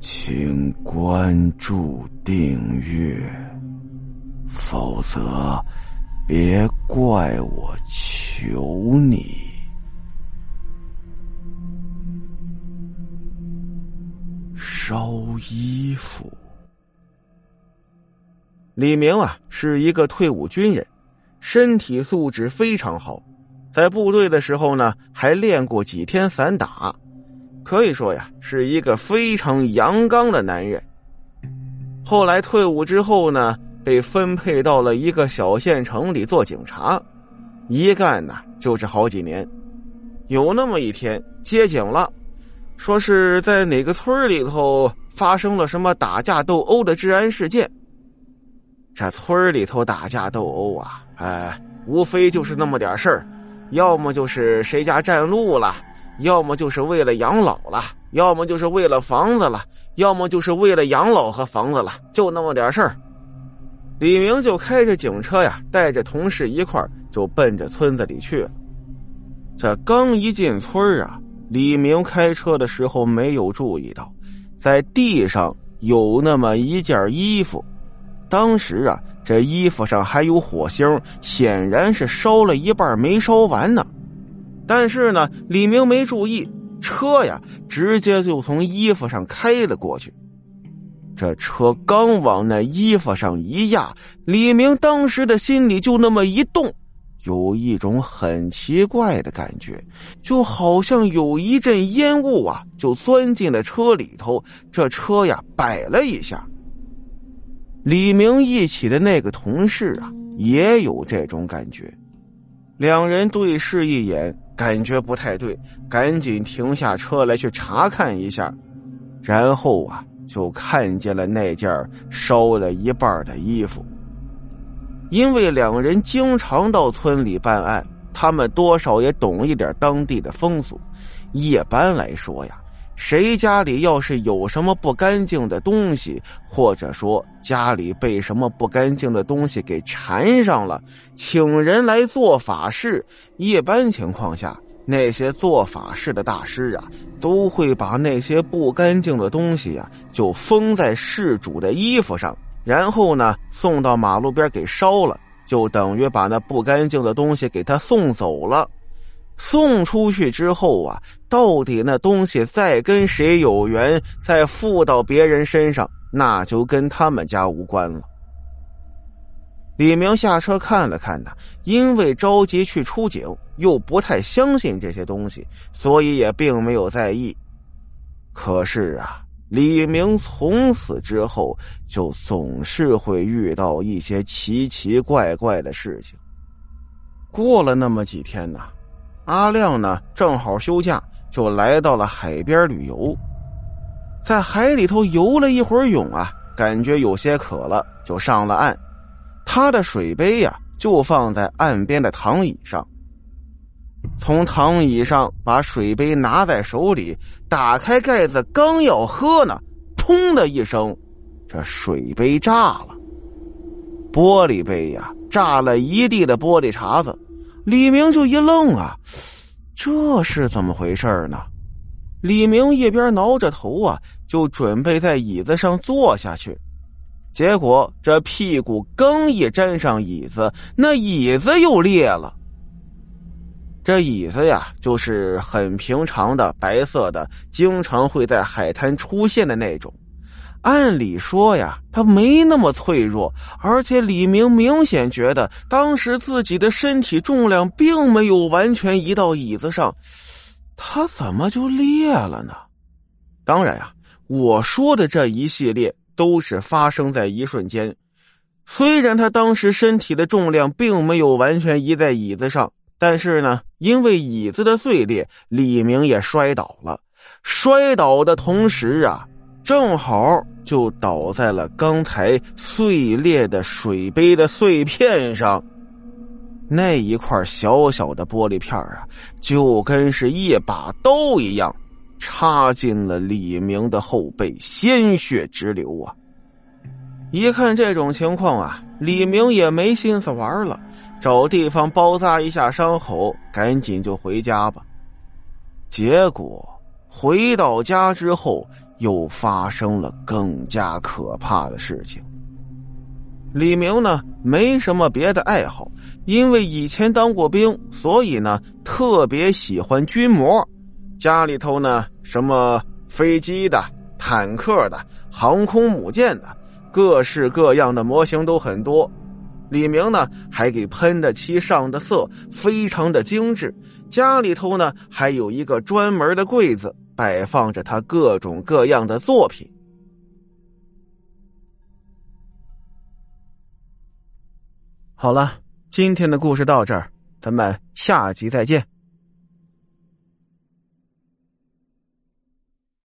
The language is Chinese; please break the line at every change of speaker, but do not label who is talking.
请关注订阅，否则别怪我求你。烧衣服。
李明啊，是一个退伍军人，身体素质非常好，在部队的时候呢，还练过几天散打。可以说呀，是一个非常阳刚的男人。后来退伍之后呢，被分配到了一个小县城里做警察，一干呢就是好几年。有那么一天接警了，说是在哪个村里头发生了什么打架斗殴的治安事件。这村里头打架斗殴啊，哎，无非就是那么点事儿，要么就是谁家占路了。要么就是为了养老了，要么就是为了房子了，要么就是为了养老和房子了，就那么点事儿。李明就开着警车呀，带着同事一块就奔着村子里去了。这刚一进村啊，李明开车的时候没有注意到，在地上有那么一件衣服，当时啊，这衣服上还有火星，显然是烧了一半没烧完呢。但是呢，李明没注意，车呀直接就从衣服上开了过去。这车刚往那衣服上一压，李明当时的心里就那么一动，有一种很奇怪的感觉，就好像有一阵烟雾啊，就钻进了车里头。这车呀摆了一下。李明一起的那个同事啊，也有这种感觉，两人对视一眼。感觉不太对，赶紧停下车来去查看一下，然后啊，就看见了那件烧了一半的衣服。因为两人经常到村里办案，他们多少也懂一点当地的风俗。一般来说呀。谁家里要是有什么不干净的东西，或者说家里被什么不干净的东西给缠上了，请人来做法事。一般情况下，那些做法事的大师啊，都会把那些不干净的东西呀，就封在事主的衣服上，然后呢，送到马路边给烧了，就等于把那不干净的东西给他送走了。送出去之后啊，到底那东西再跟谁有缘，再附到别人身上，那就跟他们家无关了。李明下车看了看呢，因为着急去出警，又不太相信这些东西，所以也并没有在意。可是啊，李明从此之后就总是会遇到一些奇奇怪怪的事情。过了那么几天呢。阿亮呢，正好休假，就来到了海边旅游。在海里头游了一会儿泳啊，感觉有些渴了，就上了岸。他的水杯呀，就放在岸边的躺椅上。从躺椅上把水杯拿在手里，打开盖子，刚要喝呢，砰的一声，这水杯炸了，玻璃杯呀，炸了一地的玻璃碴子。李明就一愣啊，这是怎么回事呢？李明一边挠着头啊，就准备在椅子上坐下去，结果这屁股刚一沾上椅子，那椅子又裂了。这椅子呀，就是很平常的白色的，经常会在海滩出现的那种。按理说呀，他没那么脆弱，而且李明明显觉得当时自己的身体重量并没有完全移到椅子上，他怎么就裂了呢？当然呀，我说的这一系列都是发生在一瞬间。虽然他当时身体的重量并没有完全移在椅子上，但是呢，因为椅子的碎裂，李明也摔倒了。摔倒的同时啊。正好就倒在了刚才碎裂的水杯的碎片上，那一块小小的玻璃片啊，就跟是一把刀一样，插进了李明的后背，鲜血直流啊！一看这种情况啊，李明也没心思玩了，找地方包扎一下伤口，赶紧就回家吧。结果回到家之后。又发生了更加可怕的事情。李明呢，没什么别的爱好，因为以前当过兵，所以呢，特别喜欢军模。家里头呢，什么飞机的、坦克的、航空母舰的，各式各样的模型都很多。李明呢，还给喷的漆上的色非常的精致。家里头呢，还有一个专门的柜子，摆放着他各种各样的作品。好了，今天的故事到这儿，咱们下集再见。